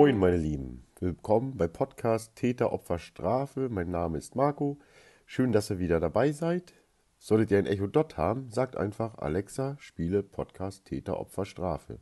Moin, meine Lieben. Willkommen bei Podcast Täter, Opfer, Strafe. Mein Name ist Marco. Schön, dass ihr wieder dabei seid. Solltet ihr ein Echo Dot haben, sagt einfach Alexa, spiele Podcast Täter, Opfer, Strafe.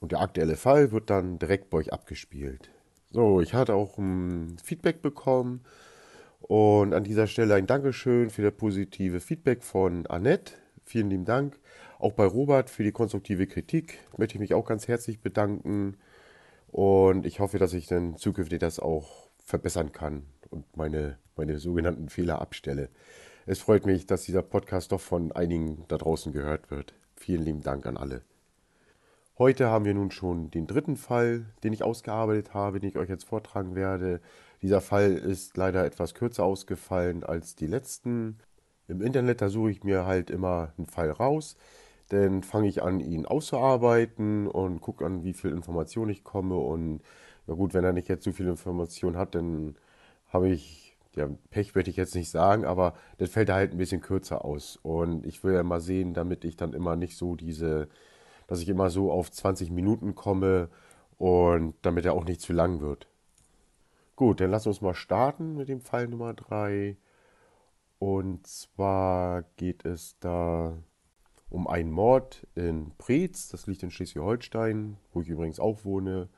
Und der aktuelle Fall wird dann direkt bei euch abgespielt. So, ich hatte auch ein Feedback bekommen und an dieser Stelle ein Dankeschön für das positive Feedback von Annette. Vielen lieben Dank. Auch bei Robert für die konstruktive Kritik möchte ich mich auch ganz herzlich bedanken. Und ich hoffe, dass ich dann zukünftig das auch verbessern kann und meine, meine sogenannten Fehler abstelle. Es freut mich, dass dieser Podcast doch von einigen da draußen gehört wird. Vielen lieben Dank an alle. Heute haben wir nun schon den dritten Fall, den ich ausgearbeitet habe, den ich euch jetzt vortragen werde. Dieser Fall ist leider etwas kürzer ausgefallen als die letzten. Im Internet, da suche ich mir halt immer einen Fall raus. Dann fange ich an, ihn auszuarbeiten und gucke an, wie viel Information ich komme. Und ja gut, wenn er nicht jetzt so viel Information hat, dann habe ich, ja, Pech möchte ich jetzt nicht sagen, aber das fällt halt ein bisschen kürzer aus. Und ich will ja mal sehen, damit ich dann immer nicht so diese, dass ich immer so auf 20 Minuten komme und damit er auch nicht zu lang wird. Gut, dann lass uns mal starten mit dem Fall Nummer 3. Und zwar geht es da um einen Mord in Preetz, das liegt in Schleswig-Holstein, wo ich übrigens auch wohne.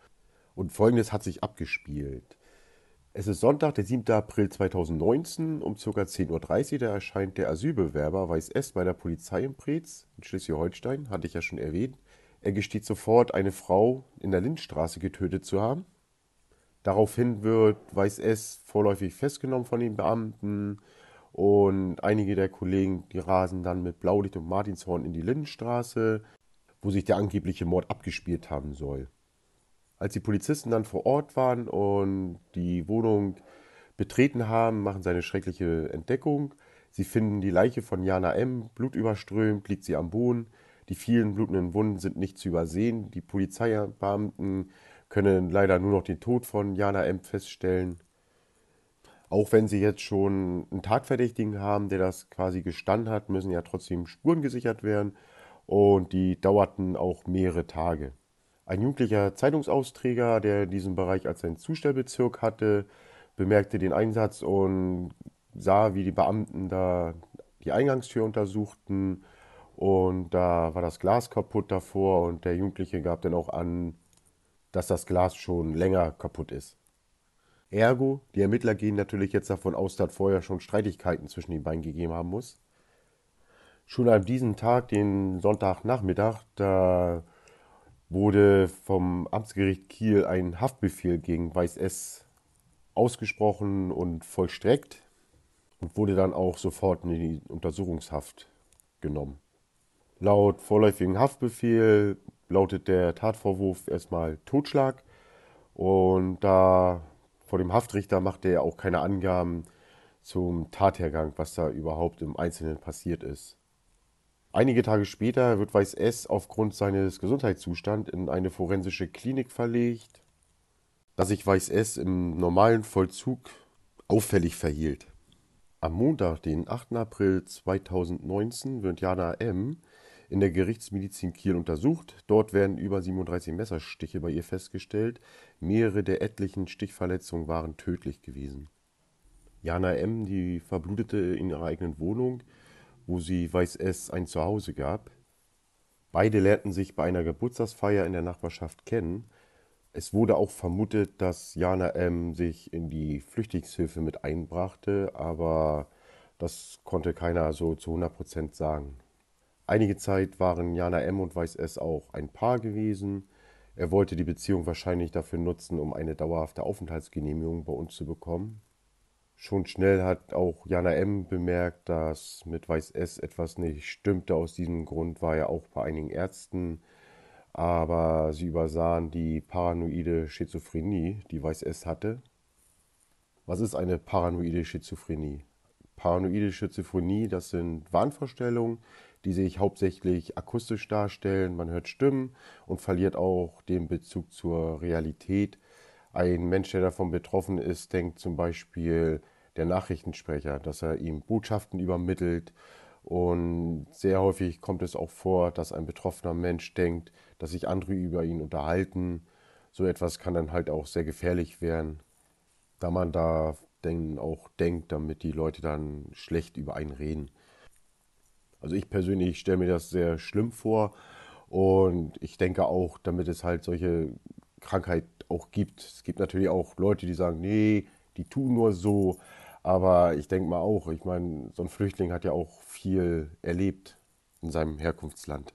Und folgendes hat sich abgespielt. Es ist Sonntag, der 7. April 2019, um ca. 10.30 Uhr, da erscheint der Asylbewerber Weiß S. bei der Polizei in Preetz, in Schleswig-Holstein, hatte ich ja schon erwähnt. Er gesteht sofort, eine Frau in der Lindstraße getötet zu haben. Daraufhin wird Weiß S. vorläufig festgenommen von den Beamten und einige der Kollegen, die rasen dann mit Blaulicht und Martinshorn in die Lindenstraße, wo sich der angebliche Mord abgespielt haben soll. Als die Polizisten dann vor Ort waren und die Wohnung betreten haben, machen sie eine schreckliche Entdeckung. Sie finden die Leiche von Jana M. blutüberströmt, liegt sie am Boden. Die vielen blutenden Wunden sind nicht zu übersehen. Die Polizeibeamten können leider nur noch den Tod von Jana M. feststellen. Auch wenn sie jetzt schon einen Tatverdächtigen haben, der das quasi gestanden hat, müssen ja trotzdem Spuren gesichert werden. Und die dauerten auch mehrere Tage. Ein jugendlicher Zeitungsausträger, der diesen Bereich als seinen Zustellbezirk hatte, bemerkte den Einsatz und sah, wie die Beamten da die Eingangstür untersuchten und da war das Glas kaputt davor und der Jugendliche gab dann auch an, dass das Glas schon länger kaputt ist. Ergo, die Ermittler gehen natürlich jetzt davon aus, dass vorher schon Streitigkeiten zwischen den beiden gegeben haben muss. Schon an diesem Tag, den Sonntagnachmittag, da wurde vom Amtsgericht Kiel ein Haftbefehl gegen Weiß S ausgesprochen und vollstreckt und wurde dann auch sofort in die Untersuchungshaft genommen. Laut vorläufigen Haftbefehl lautet der Tatvorwurf erstmal Totschlag und da vor dem Haftrichter machte er auch keine Angaben zum Tathergang, was da überhaupt im Einzelnen passiert ist. Einige Tage später wird Weiß S. aufgrund seines Gesundheitszustands in eine forensische Klinik verlegt, da sich Weiß S. im normalen Vollzug auffällig verhielt. Am Montag, den 8. April 2019, wird Jana M. in der Gerichtsmedizin Kiel untersucht. Dort werden über 37 Messerstiche bei ihr festgestellt. Mehrere der etlichen Stichverletzungen waren tödlich gewesen. Jana M., die verblutete in ihrer eigenen Wohnung, wo sie Weiß S. ein Zuhause gab. Beide lernten sich bei einer Geburtstagsfeier in der Nachbarschaft kennen. Es wurde auch vermutet, dass Jana M. sich in die Flüchtlingshilfe mit einbrachte, aber das konnte keiner so zu 100% sagen. Einige Zeit waren Jana M. und Weiß S. auch ein Paar gewesen. Er wollte die Beziehung wahrscheinlich dafür nutzen, um eine dauerhafte Aufenthaltsgenehmigung bei uns zu bekommen. Schon schnell hat auch Jana M. bemerkt, dass mit Weiß S. etwas nicht stimmte. Aus diesem Grund war er auch bei einigen Ärzten, aber sie übersahen die paranoide Schizophrenie, die Weiß S. hatte. Was ist eine paranoide Schizophrenie? Paranoide Schizophrenie, das sind Wahnvorstellungen, die sich hauptsächlich akustisch darstellen. Man hört Stimmen und verliert auch den Bezug zur Realität. Ein Mensch, der davon betroffen ist, denkt zum Beispiel der Nachrichtensprecher, dass er ihm Botschaften übermittelt. Und sehr häufig kommt es auch vor, dass ein betroffener Mensch denkt, dass sich andere über ihn unterhalten. so etwas kann dann halt auch sehr gefährlich werden, da man da denn auch denkt, damit die Leute dann schlecht über einen reden. Also ich persönlich stelle mir das sehr schlimm vor und ich denke auch, damit es halt solche Krankheit auch gibt. Es gibt natürlich auch Leute, die sagen, nee, die tun nur so. Aber ich denke mal auch, ich meine, so ein Flüchtling hat ja auch viel erlebt in seinem Herkunftsland.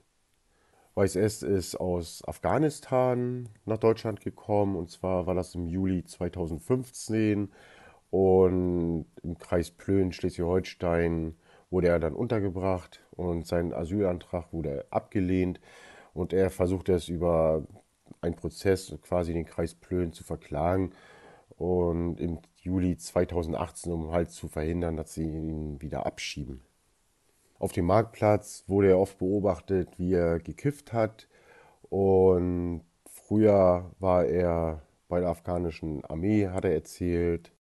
Weiß S ist aus Afghanistan nach Deutschland gekommen und zwar war das im Juli 2015 und im Kreis Plön, Schleswig-Holstein, wurde er dann untergebracht und sein Asylantrag wurde abgelehnt und er versuchte es über einen Prozess, quasi den Kreis Plön zu verklagen und im Juli 2018, um halt zu verhindern, dass sie ihn wieder abschieben. Auf dem Marktplatz wurde er oft beobachtet, wie er gekifft hat und früher war er bei der afghanischen Armee, hat er erzählt.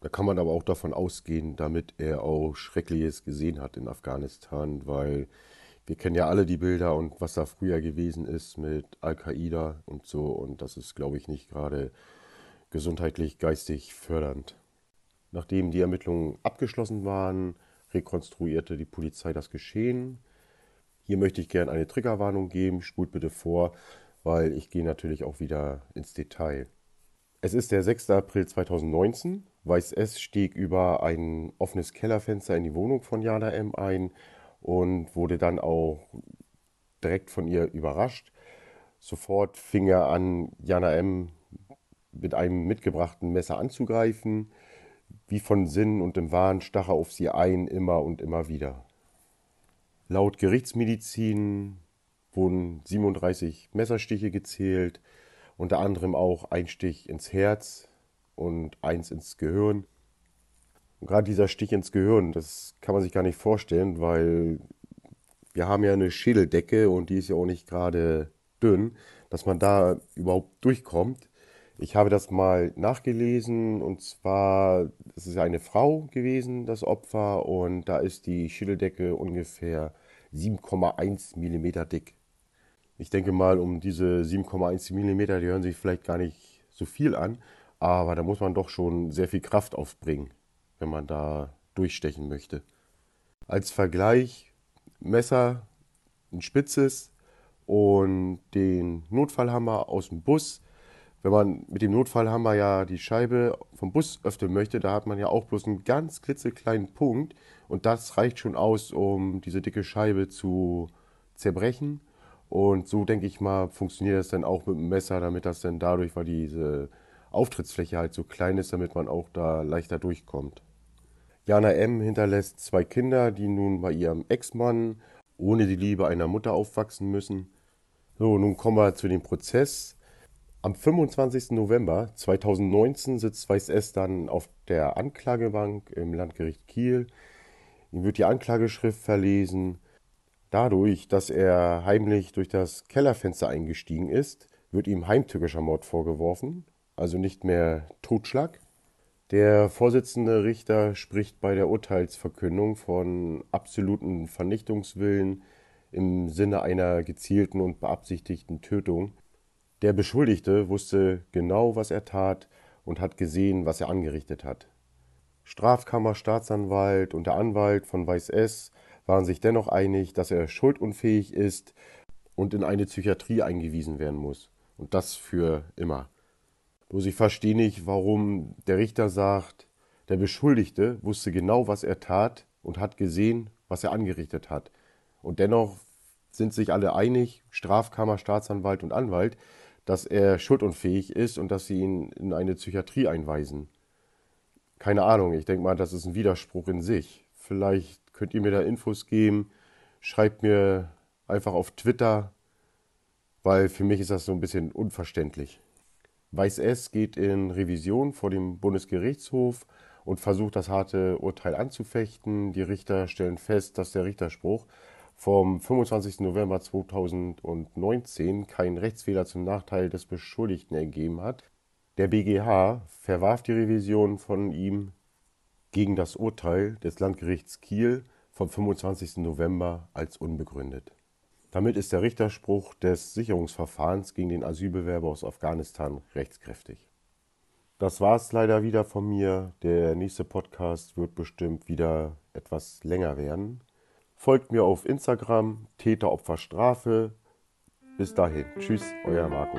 Da kann man aber auch davon ausgehen, damit er auch Schreckliches gesehen hat in Afghanistan, weil wir kennen ja alle die Bilder und was da früher gewesen ist mit Al-Qaida und so. Und das ist, glaube ich, nicht gerade gesundheitlich, geistig fördernd. Nachdem die Ermittlungen abgeschlossen waren, rekonstruierte die Polizei das Geschehen. Hier möchte ich gerne eine Triggerwarnung geben, spult bitte vor, weil ich gehe natürlich auch wieder ins Detail. Es ist der 6. April 2019. Weiß S stieg über ein offenes Kellerfenster in die Wohnung von Jana M ein und wurde dann auch direkt von ihr überrascht. Sofort fing er an, Jana M mit einem mitgebrachten Messer anzugreifen. Wie von Sinn und im Wahn stach er auf sie ein, immer und immer wieder. Laut Gerichtsmedizin wurden 37 Messerstiche gezählt, unter anderem auch ein Stich ins Herz, und eins ins Gehirn. Und gerade dieser Stich ins Gehirn, das kann man sich gar nicht vorstellen, weil wir haben ja eine Schädeldecke und die ist ja auch nicht gerade dünn, dass man da überhaupt durchkommt. Ich habe das mal nachgelesen und zwar, das ist eine Frau gewesen, das Opfer, und da ist die Schädeldecke ungefähr 7,1 mm dick. Ich denke mal, um diese 7,1 mm, die hören sich vielleicht gar nicht so viel an, aber da muss man doch schon sehr viel Kraft aufbringen, wenn man da durchstechen möchte. Als Vergleich Messer, ein spitzes und den Notfallhammer aus dem Bus. Wenn man mit dem Notfallhammer ja die Scheibe vom Bus öffnen möchte, da hat man ja auch bloß einen ganz klitzekleinen Punkt und das reicht schon aus, um diese dicke Scheibe zu zerbrechen. Und so denke ich mal, funktioniert das dann auch mit dem Messer, damit das dann dadurch, weil diese Auftrittsfläche halt so klein ist, damit man auch da leichter durchkommt. Jana M. hinterlässt zwei Kinder, die nun bei ihrem Ex-Mann ohne die Liebe einer Mutter aufwachsen müssen. So, nun kommen wir zu dem Prozess. Am 25. November 2019 sitzt Weiß S. dann auf der Anklagebank im Landgericht Kiel. Ihm wird die Anklageschrift verlesen. Dadurch, dass er heimlich durch das Kellerfenster eingestiegen ist, wird ihm heimtückischer Mord vorgeworfen also nicht mehr Totschlag. Der Vorsitzende Richter spricht bei der Urteilsverkündung von absoluten Vernichtungswillen im Sinne einer gezielten und beabsichtigten Tötung. Der Beschuldigte wusste genau, was er tat und hat gesehen, was er angerichtet hat. Strafkammer, Staatsanwalt und der Anwalt von Weiß S waren sich dennoch einig, dass er schuldunfähig ist und in eine Psychiatrie eingewiesen werden muss. Und das für immer. Bloß ich verstehe nicht, warum der Richter sagt, der Beschuldigte wusste genau, was er tat und hat gesehen, was er angerichtet hat. Und dennoch sind sich alle einig, Strafkammer, Staatsanwalt und Anwalt, dass er schuldunfähig ist und dass sie ihn in eine Psychiatrie einweisen. Keine Ahnung, ich denke mal, das ist ein Widerspruch in sich. Vielleicht könnt ihr mir da Infos geben. Schreibt mir einfach auf Twitter, weil für mich ist das so ein bisschen unverständlich. Weiß S geht in Revision vor dem Bundesgerichtshof und versucht das harte Urteil anzufechten. Die Richter stellen fest, dass der Richterspruch vom 25. November 2019 keinen Rechtsfehler zum Nachteil des Beschuldigten ergeben hat. Der BGH verwarf die Revision von ihm gegen das Urteil des Landgerichts Kiel vom 25. November als unbegründet. Damit ist der Richterspruch des Sicherungsverfahrens gegen den Asylbewerber aus Afghanistan rechtskräftig. Das war es leider wieder von mir. Der nächste Podcast wird bestimmt wieder etwas länger werden. Folgt mir auf Instagram, Täter, Opfer, Strafe. Bis dahin. Tschüss, euer Marco.